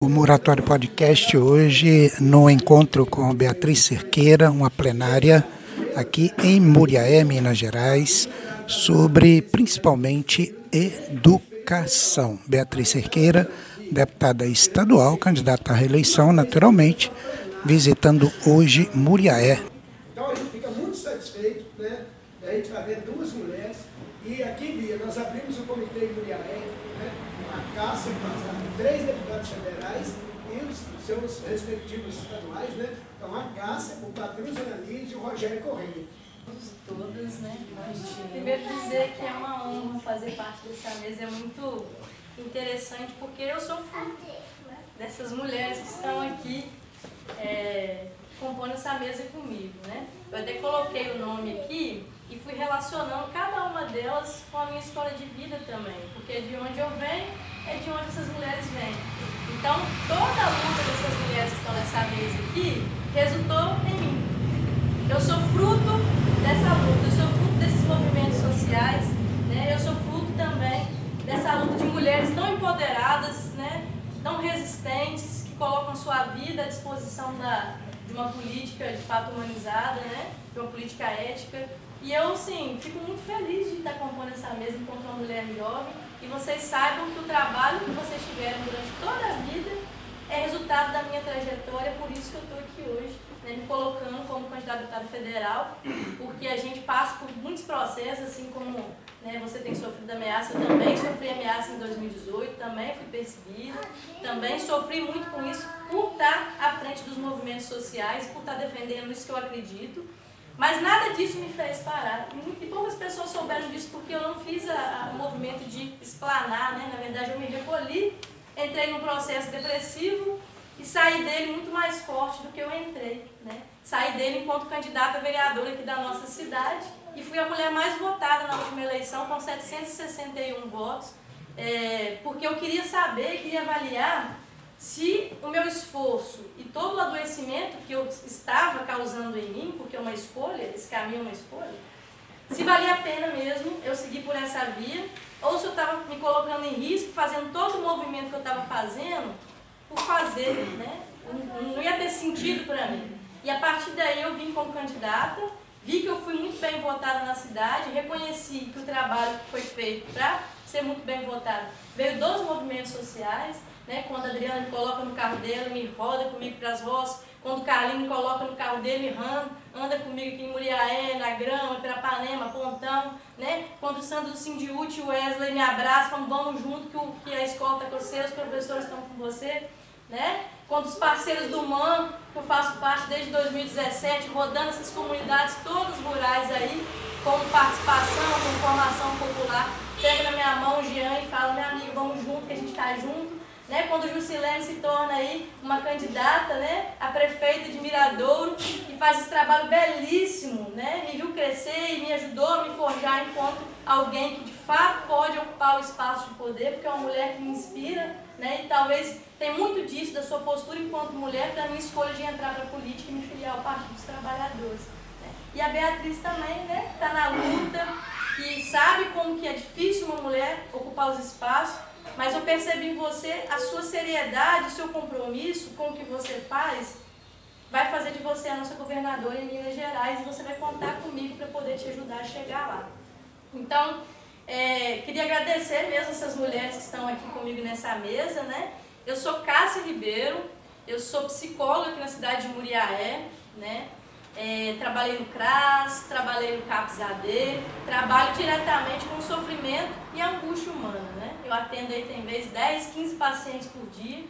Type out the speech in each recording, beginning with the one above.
O Muratório Podcast hoje no encontro com Beatriz Cerqueira, uma plenária aqui em Muriaé, Minas Gerais, sobre principalmente educação. Beatriz Cerqueira, deputada estadual, candidata à reeleição, naturalmente, visitando hoje Muriaé. Então a gente fica muito satisfeito, né? A gente vai ver duas mulheres. E aqui, Bia, nós abrimos o comitê de Muriaé, né? A caça com três deputados federais e os seus respectivos estaduais, né? Então a caça com Patrícia Ananias e o Rogério Correia. Todas, né? Primeiro dizer que é uma honra fazer parte dessa mesa, é muito interessante porque eu sou fruto né? dessas mulheres que estão aqui é, compondo essa mesa comigo, né? Eu até coloquei o nome aqui e fui relacionando cada uma delas com a minha história de vida também, porque de onde eu venho é de onde essas mulheres vêm. Então, toda a luta dessas mulheres que estão nessa mesa aqui resultou em mim. Eu sou fruto dessa luta, eu sou fruto desses movimentos sociais, né? eu sou fruto também dessa luta de mulheres tão empoderadas, né? tão resistentes, que colocam sua vida à disposição da, de uma política de fato humanizada, né? de uma política ética. E eu, sim, fico muito feliz de estar compondo essa mesa enquanto uma mulher jovem. E vocês saibam que o trabalho que vocês tiveram durante toda a vida é resultado da minha trajetória, por isso que eu estou aqui hoje, né, me colocando como candidata a deputada federal, porque a gente passa por muitos processos, assim como né, você tem sofrido ameaça, eu também sofri ameaça em 2018, também fui perseguida, também sofri muito com isso, por estar à frente dos movimentos sociais, por estar defendendo isso que eu acredito. Mas nada disso me fez parar. E poucas pessoas souberam disso porque eu não fiz o movimento de explanar, né? Na verdade, eu me recolhi, entrei num processo depressivo e saí dele muito mais forte do que eu entrei, né? Saí dele enquanto candidata a vereadora aqui da nossa cidade e fui a mulher mais votada na última eleição com 761 votos, é, porque eu queria saber, queria avaliar se o meu esforço e todo o adoecimento que eu estava causando em mim, porque é uma escolha, esse caminho é uma escolha, se valia a pena mesmo eu seguir por essa via, ou se eu estava me colocando em risco, fazendo todo o movimento que eu estava fazendo, por fazer, né? Não ia ter sentido para mim. E a partir daí eu vim como candidata, vi que eu fui muito bem votada na cidade, reconheci que o trabalho que foi feito para ser muito bem votado veio dos movimentos sociais, né? Quando a Adriana me coloca no carro dela, me roda comigo para as roças, quando o Carlinho me coloca no carro dele, anda, anda comigo aqui em Muriaé, na Grama, Pirapanema, Pontão, né? Quando o Sandro do e o Wesley me abraçam, vamos junto que, o, que a escola está com você, os professores estão com você, né? Quando os parceiros do MAN, que eu faço parte desde 2017, rodando essas comunidades todas rurais aí, com participação, com formação popular, pega na minha mão o Jean e fala, meu amigo, vamos junto, que a gente está junto, né, quando Jusilene se torna aí uma candidata né, a prefeita de Miradouro e faz esse trabalho belíssimo, né, me viu crescer e me ajudou a me forjar enquanto alguém que ocupar o espaço de poder, porque é uma mulher que me inspira né, e talvez tem muito disso da sua postura enquanto mulher da minha escolha de entrar para a política e me filiar ao Partido dos Trabalhadores. Né. E a Beatriz também né, está na luta, que sabe como que é difícil uma mulher ocupar os espaços, mas eu percebi em você a sua seriedade, o seu compromisso com o que você faz, vai fazer de você a nossa governadora em Minas Gerais e você vai contar comigo para poder te ajudar a chegar lá. Então, é, queria agradecer mesmo essas mulheres que estão aqui comigo nessa mesa, né? Eu sou Cássia Ribeiro, eu sou psicóloga aqui na cidade de Muriaé, né? É, trabalhei no CRAS, trabalhei no CAPS-AD, trabalho diretamente com sofrimento e angústia humana. Né? Eu atendo aí, tem vezes, 10, 15 pacientes por dia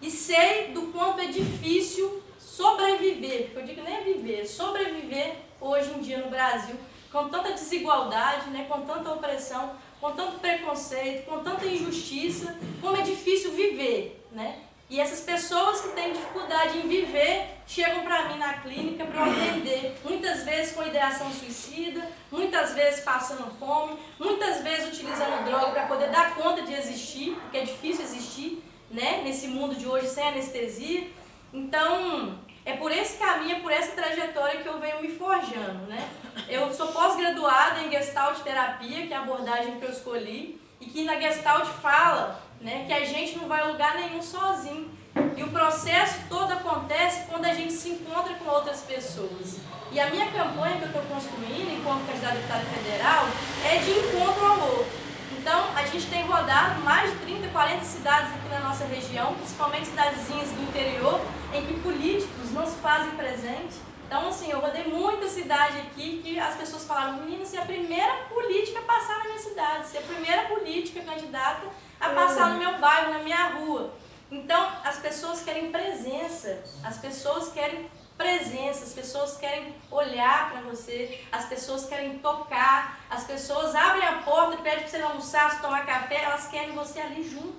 e sei do quanto é difícil sobreviver, porque eu digo nem viver, sobreviver hoje em dia no Brasil, com tanta desigualdade, né? com tanta opressão, com tanto preconceito, com tanta injustiça, como é difícil viver. Né? E essas pessoas que têm dificuldade em viver chegam para mim na clínica para eu atender. Muitas vezes com ideação suicida, muitas vezes passando fome, muitas vezes utilizando droga para poder dar conta de existir, porque é difícil existir né, nesse mundo de hoje sem anestesia. Então, é por esse caminho, é por essa trajetória que eu venho me forjando. Né? Eu sou pós-graduada em Gestalt Terapia, que é a abordagem que eu escolhi e que na Gestalt fala né, que a gente não vai a lugar nenhum sozinho. E o processo todo acontece quando a gente se encontra com outras pessoas. E a minha campanha que eu estou construindo, enquanto candidata deputada federal, é de encontro ao outro. Então, a gente tem rodado mais de 30, 40 cidades aqui na nossa região, principalmente cidadezinhas do interior, em que políticos não se fazem presente. Então, assim, eu rodei muita cidade aqui que as pessoas falaram, menina, se é a primeira política a passar na minha cidade, se é a primeira política candidata a passar no meu bairro, na minha rua. Então, as pessoas querem presença, as pessoas querem presença, as pessoas querem olhar para você, as pessoas querem tocar, as pessoas abrem a porta e pedem para você almoçar, se tomar café, elas querem você ali junto,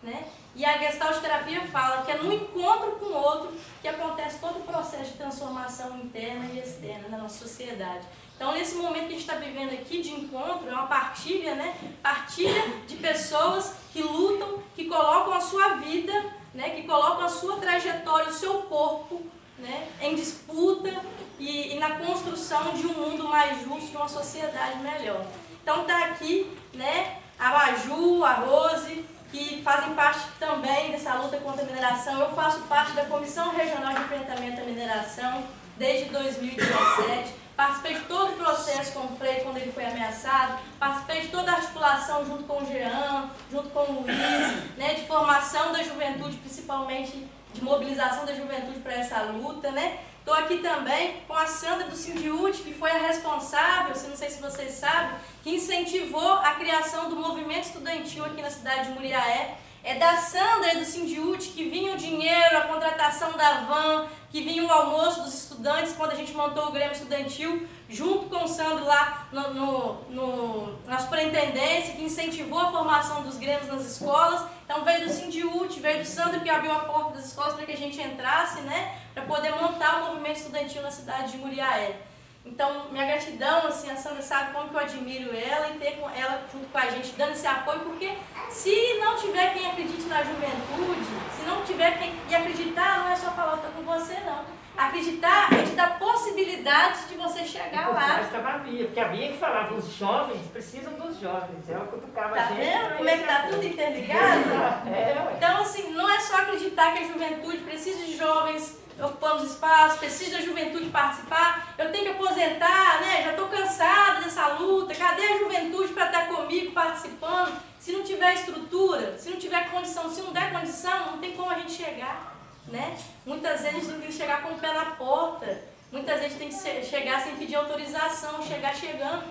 né? E a Gestalt Terapia fala que é no encontro com o outro que acontece todo o processo de transformação interna e externa na nossa sociedade. Então, nesse momento que a gente está vivendo aqui de encontro, é uma partilha, né? Partilha de pessoas que lutam, que colocam a sua vida, né? Que colocam a sua trajetória, o seu corpo, né? Em disputa e, e na construção de um mundo mais justo, de uma sociedade melhor. Então, está aqui, né? A Maju, a Rose, que fazem parte também dessa luta contra a mineração. Eu faço parte da Comissão Regional de Enfrentamento à Mineração desde 2017. Participei de todo o processo com o Frei quando ele foi ameaçado, participei de toda a articulação junto com o Jean, junto com o Luiz, né, de formação da juventude, principalmente de mobilização da juventude para essa luta, né? Estou aqui também com a Sandra do Sindiúti, que foi a responsável, se não sei se vocês sabem, que incentivou a criação do movimento estudantil aqui na cidade de Muriaé. É da Sandra do Sindiúti que vinha o dinheiro, a contratação da van, que vinha o almoço dos estudantes quando a gente montou o Grêmio Estudantil, junto com o Sandro lá no, no, no, na superintendência, que incentivou a formação dos Grêmios nas escolas. Então veio do Sindiúti, veio do Sandro que abriu a porta das escolas para que a gente entrasse, né, para poder montar o movimento estudantil na cidade de Muriaé. Então, minha gratidão, assim, a Sandra sabe como que eu admiro ela e ter ela junto com a gente dando esse apoio, porque se não tiver quem acredite na juventude, se não tiver quem. E acreditar não é só falar, tô com você, não. Acreditar é te dar possibilidades de você chegar lá. Mas estava a Bia, porque a Bia que falava, os jovens precisam dos jovens. Ela cutucava tá a gente. Vendo como é que tá tudo interligado? é, então, assim, não é só acreditar que a juventude precisa de jovens ocupando espaços, precisa da juventude participar, eu tenho que aposentar, né? Já estou cansada dessa luta, cadê a juventude para estar comigo participando? Se não tiver estrutura, se não tiver condição, se não der condição, não tem como a gente chegar, né? Muitas vezes a gente tem que chegar com o pé na porta, muitas vezes tem que chegar sem pedir autorização, chegar chegando.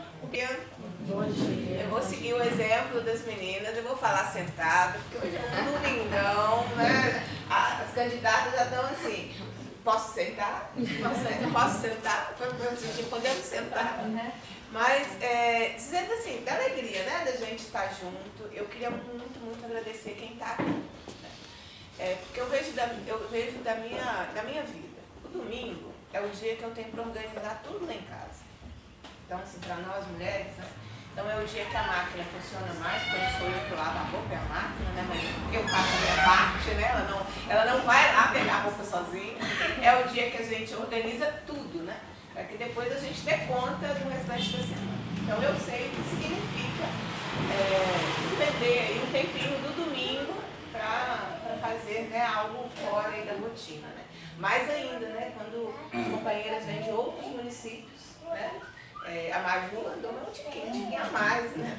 Eu vou seguir o exemplo das meninas, eu vou falar sentado, porque hoje é um domingão, né? As candidatas já estão assim, Posso sentar? Posso sentar? Posso sentar? Podemos sentar. Mas, é, dizendo assim, da alegria, né, da gente estar junto, eu queria muito, muito agradecer quem está aqui. Né? É, porque eu vejo, da, eu vejo da, minha, da minha vida. O domingo é o dia que eu tenho para organizar tudo lá em casa. Então, assim, para nós mulheres, né, então é o dia que a máquina funciona mais, porque sou eu que lavo a roupa, é a máquina, né? Mas eu faço a minha parte, né? Ela não, ela não vai lá pegar a roupa sozinha. É o dia que a gente organiza tudo, né? Para que depois a gente dê conta do restante da semana. Então eu sei o que significa é, aí um tempinho do domingo para fazer né, algo fora aí da rotina, né? Mais ainda, né? Quando companheiras vêm de outros municípios, né? É, a Maju andou um tiquinho, a mais, né?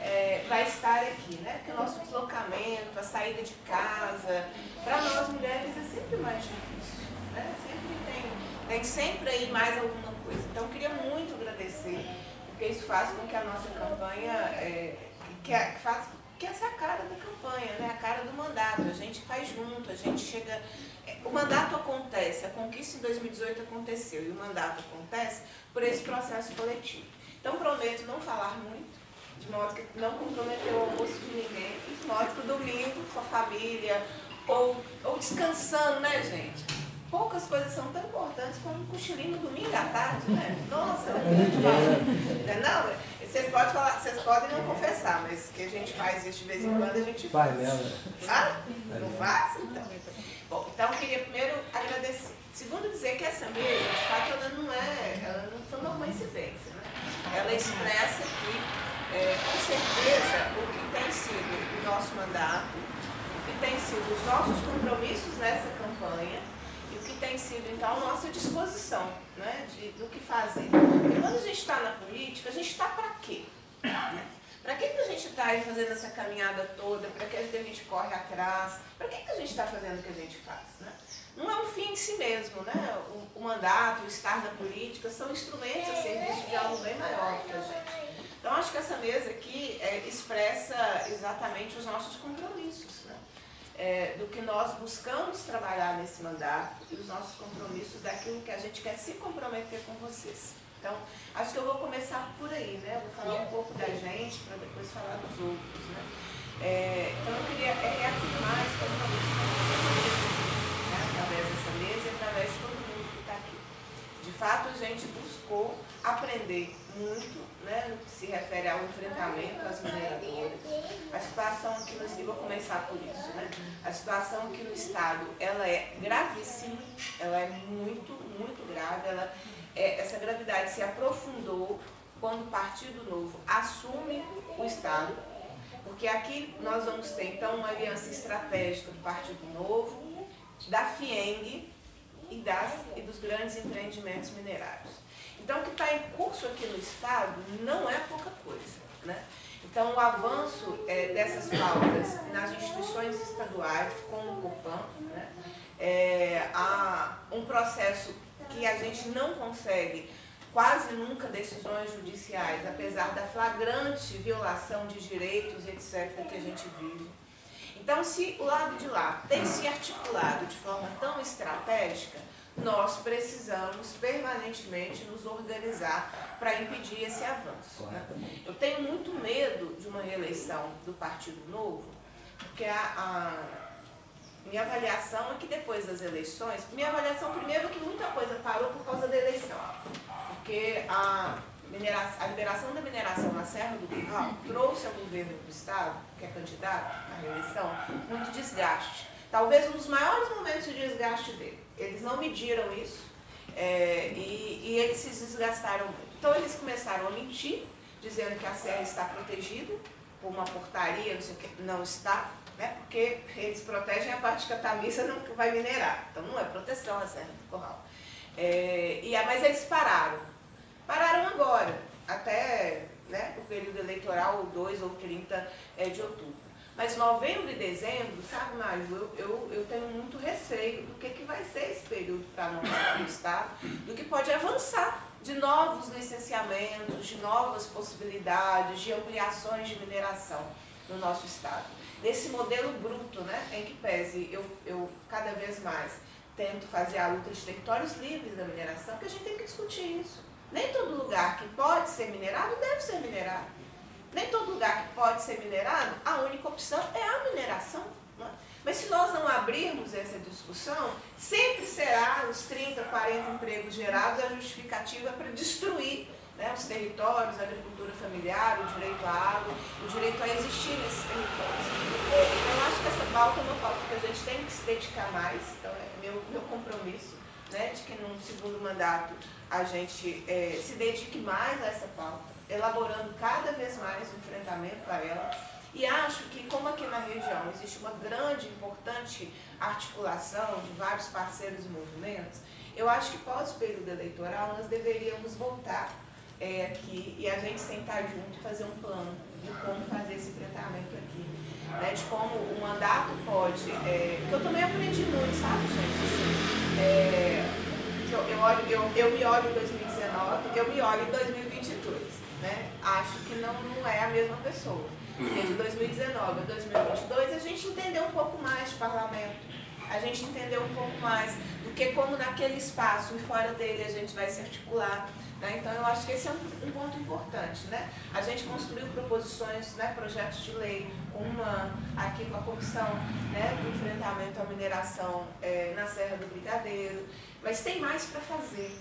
É, vai estar aqui, né? Porque o nosso deslocamento, a saída de casa, para nós mulheres é sempre mais difícil, né? Sempre tem, tem sempre aí mais alguma coisa. Então, queria muito agradecer, porque isso faz com que a nossa campanha, é, que, que faz que essa é a cara da campanha, né? a cara do mandato. A gente faz junto, a gente chega. É, o mandato acontece, a conquista em 2018 aconteceu e o mandato acontece por esse processo coletivo. Então prometo não falar muito, de modo que não comprometer o almoço de ninguém, de modo que o domingo com a família, ou, ou descansando, né, gente? Poucas coisas são tão importantes como um cochilinho no domingo à tarde, né? Nossa, é, não, vocês podem, falar, vocês podem não confessar, mas que a gente faz isso de vez em quando, a gente faz. Vai nela. Ah, não faz? Então. Bom, então eu queria primeiro agradecer. Segundo, dizer que essa mesa, de fato, ela não é, ela não foi uma coincidência, né? Ela expressa que, é, com certeza, o que sido o nosso mandato, o que tem sido os nossos compromissos nessa campanha que tem sido, então, nossa disposição né, de, do que fazer. Porque quando a gente está na política, a gente está para quê? Para que, que a gente está aí fazendo essa caminhada toda? Para que a gente corre atrás? Para que, que a gente está fazendo o que a gente faz? Né? Não é um fim em si mesmo, né? O, o mandato, o estar na política são instrumentos a serviço de algo bem maior que a gente. Então, acho que essa mesa aqui é, expressa exatamente os nossos compromissos? É, do que nós buscamos trabalhar nesse mandato e os nossos compromissos daquilo que a gente quer se comprometer com vocês. Então, acho que eu vou começar por aí, né? vou falar um pouco da gente para depois falar dos outros, né? É, então, eu queria é, reafirmar esse compromisso né? através dessa mesa e através de todo mundo que está aqui. De fato, a gente buscou aprender muito né, se refere ao enfrentamento às mineradoras. A situação aqui no vou começar por isso, né? A situação aqui no Estado, ela é gravíssima, ela é muito, muito grave, ela é, essa gravidade se aprofundou quando o Partido Novo assume o Estado, porque aqui nós vamos ter então uma aliança estratégica do Partido Novo, da FIENG e, das, e dos grandes empreendimentos minerários. Então, o que está em curso aqui no Estado não é pouca coisa. Né? Então, o avanço é, dessas pautas nas instituições estaduais, como o COPAN, né? é, há um processo que a gente não consegue quase nunca decisões judiciais, apesar da flagrante violação de direitos, etc., que a gente vive. Então, se o lado de lá tem se articulado de forma tão estratégica, nós precisamos permanentemente nos organizar para impedir esse avanço. Né? Eu tenho muito medo de uma reeleição do Partido Novo, porque a, a minha avaliação é que depois das eleições, minha avaliação primeiro é que muita coisa parou por causa da eleição. Porque a, a liberação da mineração na Serra do Curral trouxe ao governo do Estado, que é candidato à reeleição, muito desgaste. Talvez um dos maiores momentos de desgaste dele. Eles não mediram isso é, e, e eles se desgastaram muito. Então eles começaram a mentir, dizendo que a Serra está protegida por uma portaria, não sei o que, não está né? porque eles protegem a parte que a Tamisa não vai minerar. Então não é proteção a Serra do Corral. É, e, mas eles pararam. Pararam agora, até né, o período eleitoral 2 ou 30 é, de outubro. Mas novembro e dezembro, sabe, Mário, eu, eu, eu tenho muito receio do que, que vai ser esse período para nós no Estado, do que pode avançar de novos licenciamentos, de novas possibilidades, de ampliações de mineração no nosso Estado desse modelo bruto, né, em que pese eu, eu cada vez mais tento fazer a luta de territórios livres da mineração, que a gente tem que discutir isso. Nem todo lugar que pode ser minerado deve ser minerado. Nem todo lugar que pode ser minerado, a única opção é a mineração. Né? Mas se nós não abrirmos essa discussão, sempre será os 30, 40 empregos gerados a justificativa para destruir né, os territórios, a agricultura familiar, o direito à água, o direito a existir nesses territórios. Então, eu acho que essa pauta é uma pauta que a gente tem que se dedicar mais, então é meu, meu compromisso, né, de que num segundo mandato a gente é, se dedique mais a essa pauta, elaborando cada vez mais o enfrentamento a ela. E acho que, como aqui na região existe uma grande, importante articulação de vários parceiros e movimentos, eu acho que pós período eleitoral nós deveríamos voltar é, aqui e a gente sentar junto e fazer um plano de como fazer esse enfrentamento aqui. Né, de como o mandato pode. É, porque eu também aprendi muito, sabe, gente? Assim, é, eu, eu, olho, eu, eu me olho em 2019, eu me olho em 2022. Né? Acho que não, não é a mesma pessoa. De 2019 a 2022 a gente entendeu um pouco mais de parlamento, a gente entendeu um pouco mais do que como naquele espaço e fora dele a gente vai se articular. Né? Então, eu acho que esse é um, um, ponto importante. Né? A gente construiu proposições, né, projetos de lei, uma aqui com a comissão né, do enfrentamento à mineração é, na Serra do Brigadeiro, mas tem mais para fazer.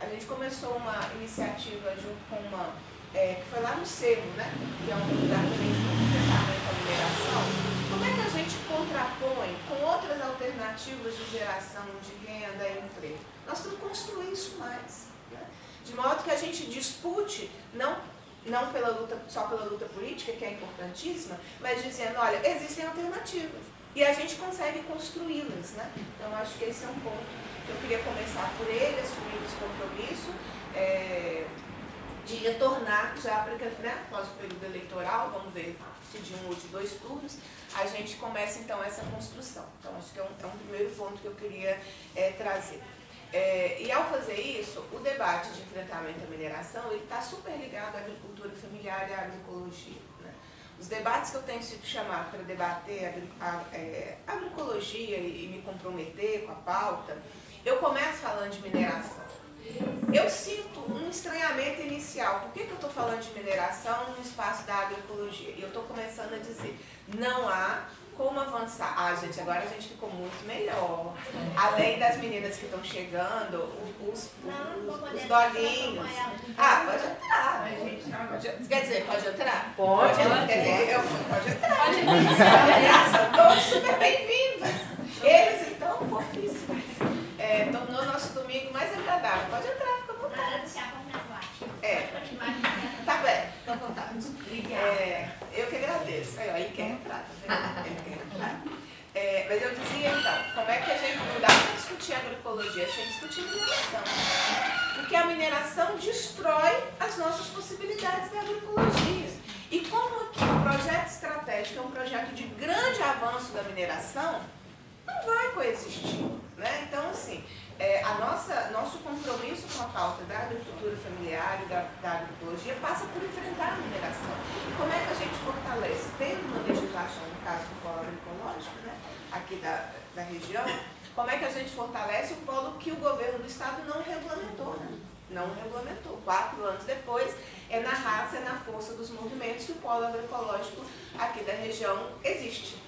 A gente começou uma iniciativa junto com uma, é, que foi lá no Cerro, né, que é um lugar também de enfrentamento à mineração. Como é que a gente contrapõe com outras alternativas de geração de renda e emprego? Nós temos que construir isso mais. Né? de modo que a gente dispute não não pela luta, só pela luta política, que é importantíssima, mas dizendo, olha, existem alternativas. E a gente consegue construí-las, né? Então, acho que esse é um ponto que eu queria começar por ele, assumir esse compromisso, é, de retornar já para né, após o período eleitoral, vamos ver se de um ou de dois turnos, a gente começa então essa construção. Então, acho que é um, é um primeiro ponto que eu queria é, trazer. É, e ao fazer isso, o debate de enfrentamento à mineração ele está super ligado à agricultura familiar e à agroecologia. Né? Os debates que eu tenho sido chamado para debater a, a, é, agroecologia e, e me comprometer com a pauta, eu começo falando de mineração. Eu sinto um estranhamento inicial. Por que, que eu estou falando de mineração no espaço da agroecologia? E eu estou começando a dizer, não há como avançar. Ah, gente, agora a gente ficou muito melhor. Além das meninas que estão chegando, os, os, os dolinhos. Ah, pode entrar. Pode, quer dizer, pode entrar? Pode. pode quer dizer, eu, pode entrar. Pode todos super bem-vindos. Eles, então, fofíssimos. É, tornou nosso domingo mais agradável. Pode entrar, fica à vontade. É. Tá bem, fica à vontade. É, eu que agradeço. Aí, ele quer entrar, tá Ele quer entrar. É, mas eu dizia então, como é que a gente não dá para discutir agroecologia sem discutir mineração? Porque a mineração destrói as nossas possibilidades da agroecologia. E como aqui o projeto estratégico é um projeto de grande avanço da mineração, não vai coexistir. Né? Então, assim, é, a nossa, nosso compromisso com a pauta da agricultura familiar e da, da agroecologia passa por enfrentar a mineração. E como é que a gente fortalece? Tendo uma legislação, no caso do polo agroecológico, né, aqui da, da região, como é que a gente fortalece o polo que o governo do estado não regulamentou, né? Não regulamentou. Quatro anos depois, é na raça, é na força dos movimentos que o polo agroecológico aqui da região existe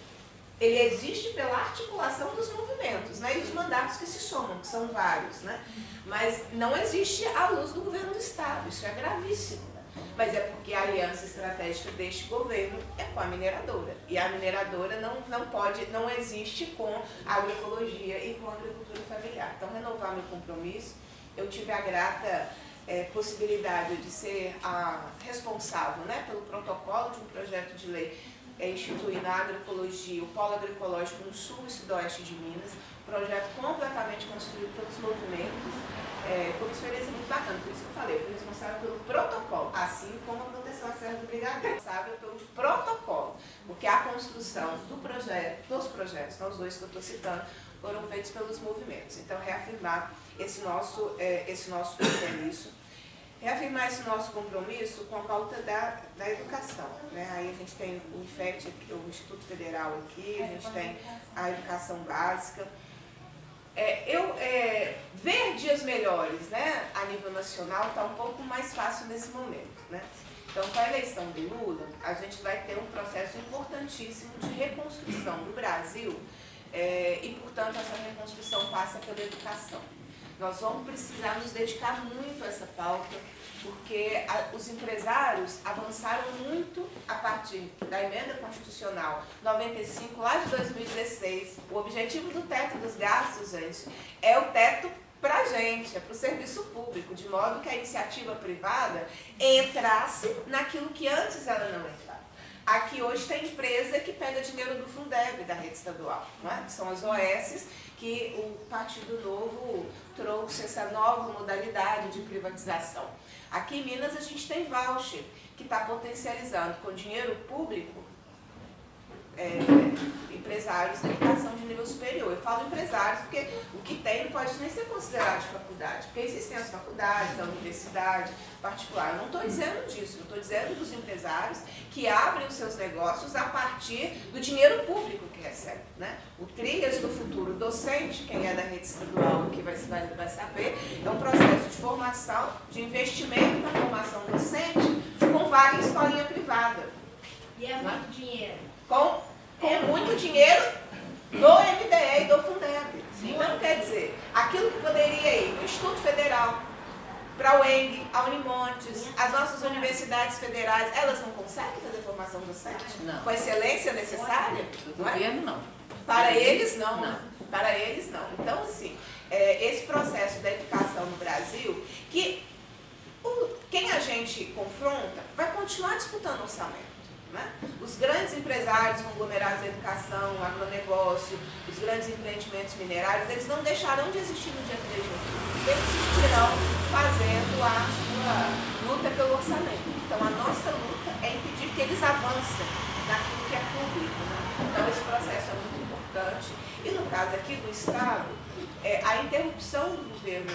ele existe pela articulação dos movimentos né, e dos mandatos que se somam, que são vários. Né? Mas não existe à luz do governo do Estado, isso é gravíssimo. Mas é porque a aliança estratégica deste governo é com a mineradora. E a mineradora não, não pode, não existe com a agroecologia e com a agricultura familiar. Então, renovar meu compromisso, eu tive a grata é, possibilidade de ser a responsável né, pelo protocolo de um projeto de lei é, instituir na agroecologia o polo agroecológico no sul e sudoeste de Minas, projeto completamente construído pelos movimentos, é, por experiência muito bacana, por isso que eu falei, eu fui responsável pelo protocolo, assim como a proteção à Serra do Brigadeiro, responsável pelo protocolo, porque a construção do projeto, dos projetos, não os dois que eu estou citando, foram feitos pelos movimentos. Então, reafirmar esse nosso, é, esse nosso compromisso reafirmar esse nosso compromisso com a pauta da, da educação. Né? Aí a gente tem o IFET, o Instituto Federal aqui, a gente tem a educação básica. É, eu, é, ver dias melhores né, a nível nacional está um pouco mais fácil nesse momento. Né? Então, com a eleição do Lula, a gente vai ter um processo importantíssimo de reconstrução do Brasil é, e, portanto, essa reconstrução passa pela educação. Nós vamos precisar nos dedicar muito a essa pauta, porque a, os empresários avançaram muito a partir da emenda constitucional 95, lá de 2016. O objetivo do teto dos gastos, gente, é o teto para a gente, é para o serviço público, de modo que a iniciativa privada entrasse naquilo que antes ela não entrava. Aqui hoje tem empresa que pega dinheiro do Fundeb, da rede estadual, é? são as OS, que o Partido Novo trouxe essa nova modalidade de privatização. Aqui em Minas a gente tem voucher, que está potencializando com dinheiro público é, empresários da educação de nível superior. Eu falo empresários porque o que tem não pode nem ser considerado de faculdade, porque existem as faculdades, a universidade particular. Eu não estou dizendo disso, eu estou dizendo dos empresários que abrem os seus negócios a partir do dinheiro público que recebem. Né? O Trilhas do Futuro Docente, quem é da rede estadual aqui vai, vai, vai saber, é um processo de formação, de investimento na formação docente com vaga em escolinha privada. E é muito dinheiro com, com muito dinheiro do MDE e do Fundeb. Então, quer dizer, aquilo que poderia ir para o Instituto Federal, para o ENG, a Unimontes, as nossas universidades federais, elas não conseguem fazer formação docente? Não. Com a excelência necessária? Do é? governo, não. Para eles, não. não. Para eles, não. Então, assim, é, esse processo da educação no Brasil, que o, quem a gente confronta, vai continuar disputando orçamento. Né? Os grandes empresários conglomerados da educação, agronegócio, os grandes empreendimentos minerários, eles não deixarão de existir no dia 3 de outubro. Eles existirão fazendo a sua luta pelo orçamento. Então, a nossa luta é impedir que eles avancem naquilo que é público. Né? Então, esse processo é muito importante. E no caso aqui do Estado, é, a interrupção do governo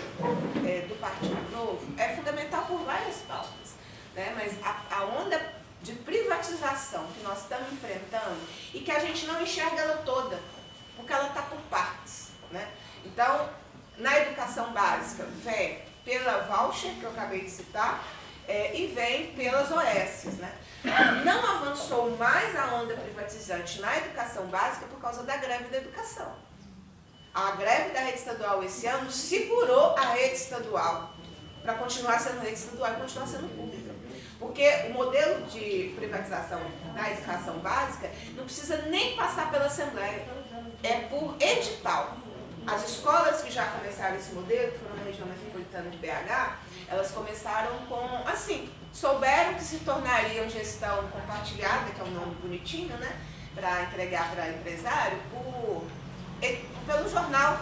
é, do Partido Novo é fundamental por várias pautas. Né? Mas a, a onda de privatização que nós estamos enfrentando e que a gente não enxerga ela toda, porque ela está por partes. Né? Então, na educação básica, vem pela voucher, que eu acabei de citar, é, e vem pelas OS. Né? Não avançou mais a onda privatizante na educação básica por causa da greve da educação. A greve da rede estadual esse ano segurou a rede estadual para continuar sendo rede estadual e continuar sendo pública. Porque o modelo de privatização da educação básica não precisa nem passar pela Assembleia, é por edital. As escolas que já começaram esse modelo, que foram na região metropolitana de BH, elas começaram com, assim, souberam que se tornariam gestão compartilhada, que é um nome bonitinho, né? Para entregar para empresário, por, pelo jornal.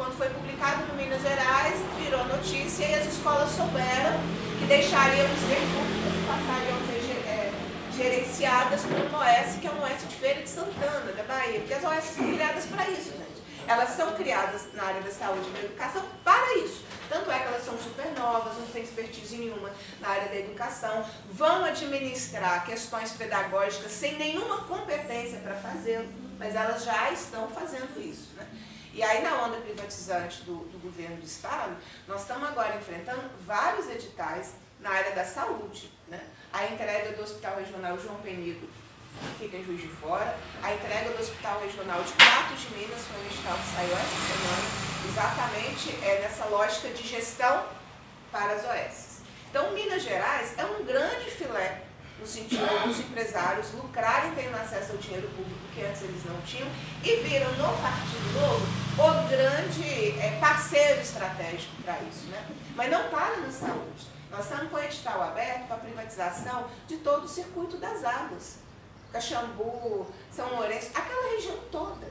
Quando foi publicado no Minas Gerais, virou notícia e as escolas souberam que deixariam de ser públicas e passariam a ser é, gerenciadas por uma OS, que é uma OS de Feira de Santana, da Bahia. Porque as OS são criadas para isso, gente. Elas são criadas na área da saúde e da educação para isso. Tanto é que elas são super novas, não têm expertise nenhuma na área da educação, vão administrar questões pedagógicas sem nenhuma competência para fazê-lo, mas elas já estão fazendo isso. Né? E aí, na onda privatizante do, do governo do Estado, nós estamos agora enfrentando vários editais na área da saúde. Né? A entrega do Hospital Regional João Penido fica em Juiz de Fora, a entrega do Hospital Regional de Patos de Minas foi um edital que saiu essa semana, exatamente é nessa lógica de gestão para as OS. Então, Minas Gerais é um grande filé no sentido dos empresários lucrarem tendo acesso ao dinheiro público que antes eles não tinham e viram no Partido Novo o grande é, parceiro estratégico para isso. Né? Mas não para na saúde. Nós estamos com o edital aberto para a privatização de todo o circuito das águas. Caxambu, São Lourenço, aquela região toda.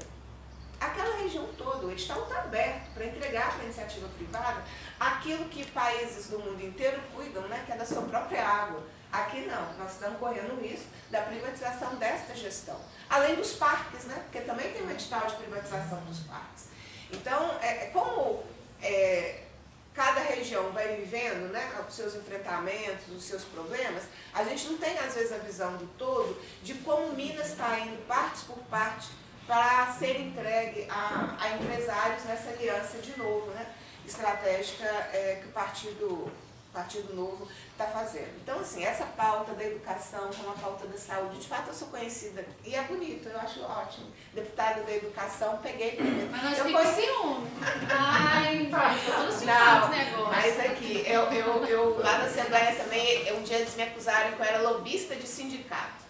Aquela região toda, o edital está aberto para entregar para a iniciativa privada aquilo que países do mundo inteiro cuidam, né, que é da sua própria água Aqui não, nós estamos correndo risco da privatização desta gestão. Além dos parques, né? porque também tem um edital de privatização dos parques. Então, é, é, como é, cada região vai vivendo né, os seus enfrentamentos, os seus problemas, a gente não tem, às vezes, a visão do todo de como Minas está indo parte por parte para ser entregue a, a, empresários nessa aliança de novo, né, estratégica é, que o Partido, Partido Novo está fazendo. Então, assim, essa pauta da educação como a pauta da saúde, de fato eu sou conhecida e é bonito, eu acho ótimo. Deputada da educação, peguei. Mas nós eu conheci... ciúme. Ai, pai, tô todo Não, negócio. Mas aqui, eu, eu, eu lá na Assembleia também, um dia eles me acusaram que eu era lobista de sindicato.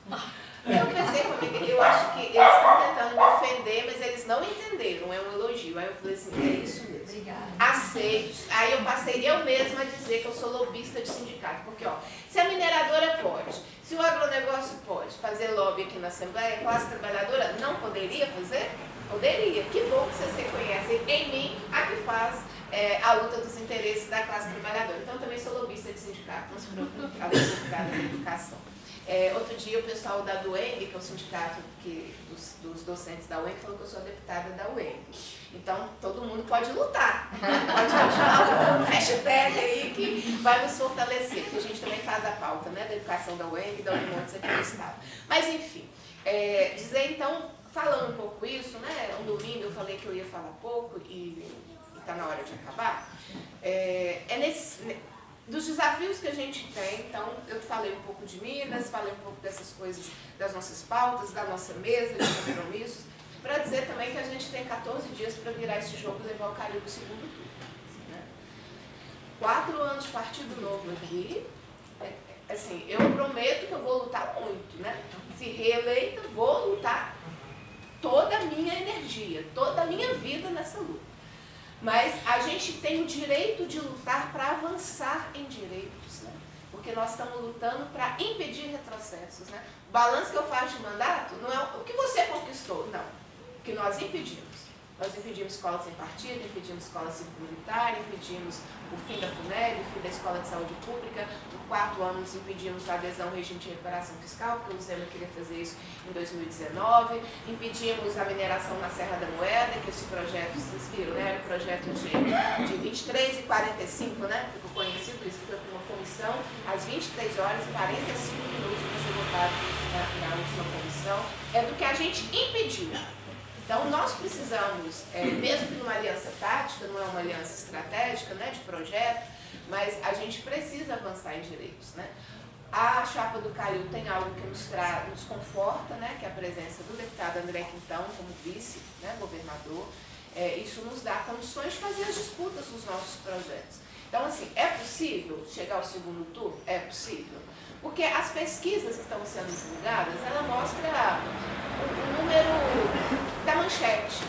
Eu pensei comigo, eu acho que eles estão tentando me ofender, mas eles não entenderam, é um elogio. Aí eu falei assim, é isso mesmo. Obrigada. Aceito. Aí eu passei eu mesma a dizer que eu sou lobista de sindicato. Porque, ó, se a mineradora pode, se o agronegócio pode fazer lobby aqui na Assembleia, a classe trabalhadora não poderia fazer? Poderia. Que bom que vocês reconhecem em mim a que faz é, a luta dos interesses da classe trabalhadora. Então, eu também sou lobista de sindicato, não se preocupe, a da educação. É, outro dia o pessoal da DUENG, que é o sindicato que, dos, dos docentes da UENG, falou que eu sou deputada da UENG. Então todo mundo pode lutar. Pode continuar o hashtag aí que vai nos fortalecer, porque a gente também faz a pauta né, da educação da UENG e da Unimontes aqui no Estado. Mas enfim, é, dizer então, falando um pouco isso, né? Um domingo eu falei que eu ia falar pouco e está na hora de acabar. É, é nesse dos desafios que a gente tem, então eu falei um pouco de Minas, falei um pouco dessas coisas, das nossas pautas, da nossa mesa de compromissos, para dizer também que a gente tem 14 dias para virar esse jogo e levar o Caribe o segundo turno. Né? Quatro anos de partido novo aqui, é, é, assim, eu prometo que eu vou lutar muito, né? Se reeleita, vou lutar toda a minha energia, toda a minha vida nessa luta. Mas a gente tem o direito de lutar para avançar em direitos, né? Porque nós estamos lutando para impedir retrocessos. Né? O balanço que eu faço de mandato não é o que você conquistou, não. O que nós impedimos. Nós impedimos escola sem partido, impedimos escola civil-militar, impedimos o fim da FUNEL, o fim da Escola de Saúde Pública. No quarto ano, nós impedimos a adesão ao regime de recuperação fiscal, porque o Zema queria fazer isso em 2019. Impedimos a mineração na Serra da Moeda, que esse projeto, vocês viram, né? Era um projeto de, de 23 e 45, né? Ficou conhecido por isso, foi por uma comissão, às 23 horas e 45 minutos para ser votado na, na última comissão. É do que a gente impediu. Então, nós precisamos, é, mesmo que numa aliança tática, não é uma aliança estratégica, né, de projeto, mas a gente precisa avançar em direitos. Né? A chapa do Calil tem algo que nos, tra nos conforta, né, que é a presença do deputado André Quintão como vice-governador. Né, é, isso nos dá condições de fazer as disputas dos nossos projetos. Então, assim, é possível chegar ao segundo turno? É possível. Porque as pesquisas que estão sendo divulgadas, ela mostra o, número manchete.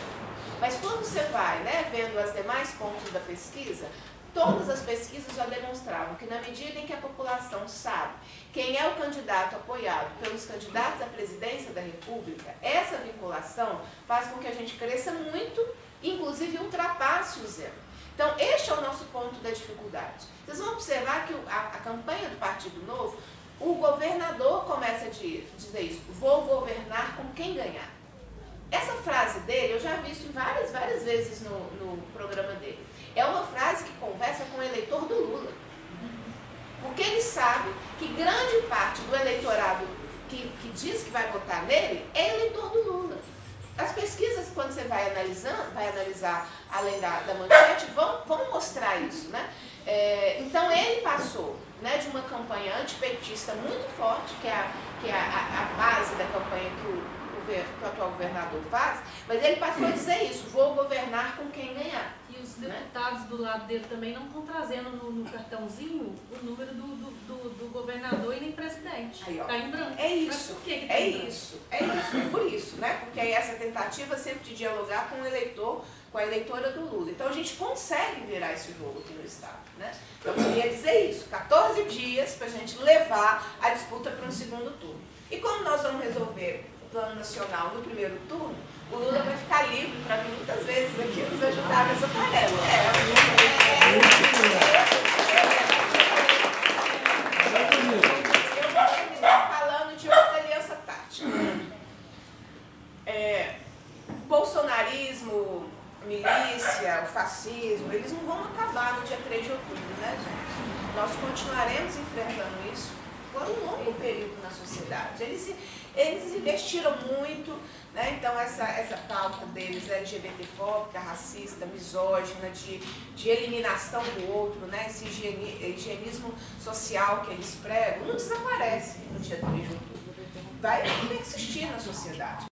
Mas quando você vai né, vendo as demais pontos da pesquisa, todas as pesquisas já demonstravam que na medida em que a população sabe quem é o candidato apoiado pelos candidatos à presidência da República, essa vinculação faz com que a gente cresça muito, inclusive ultrapasse o zero. Então, este é o nosso ponto da dificuldade. Vocês vão observar que a, a campanha do Partido Novo o governador começa a dizer isso, vou governar com quem ganhar. Essa frase dele, eu já vi isso várias, várias vezes no, no programa dele. É uma frase que conversa com o eleitor do Lula. Porque ele sabe que grande parte do eleitorado que, que diz que vai votar nele é eleitor do Lula. As pesquisas, quando você vai analisando, vai analisar além da, da manchete, vão, vão mostrar isso. Né? É, então ele passou né, de uma campanha antipetista muito forte, que é a, que é a, a base da campanha que o, que o atual governador faz, mas ele passou a dizer isso, vou governar com quem ganhar. E os né? deputados né? do lado dele também não estão trazendo no, no, cartãozinho o número do, do, do, do governador e nem presidente. Está em branco. É isso, que que tá é isso, é isso, é por isso, né? Porque é essa tentativa sempre de dialogar com o eleitor com a eleitora do Lula. Então a gente consegue virar esse jogo aqui no Estado. Né? Então, eu queria dizer isso, 14 dias para a gente levar a disputa para um segundo turno. E como nós vamos resolver plano nacional no primeiro turno, o Lula vai ficar livre para muitas vezes aqui nos ajudar nessa tarefa. É, eu vou terminar falando de outra aliança tática. É, bolsonarismo, milícia, o fascismo, eles não vão acabar no dia 3 de outubro, né, gente? Nós continuaremos enfrentando isso por um longo período na sociedade. Eles, eles investiram muito, né? então essa, essa pauta deles é LGBTfóbica, racista, misógina, de, de eliminação do outro, né? esse higiene, higienismo social que eles pregam, não desaparece no dia 3 de outubro. Vai persistir na sociedade.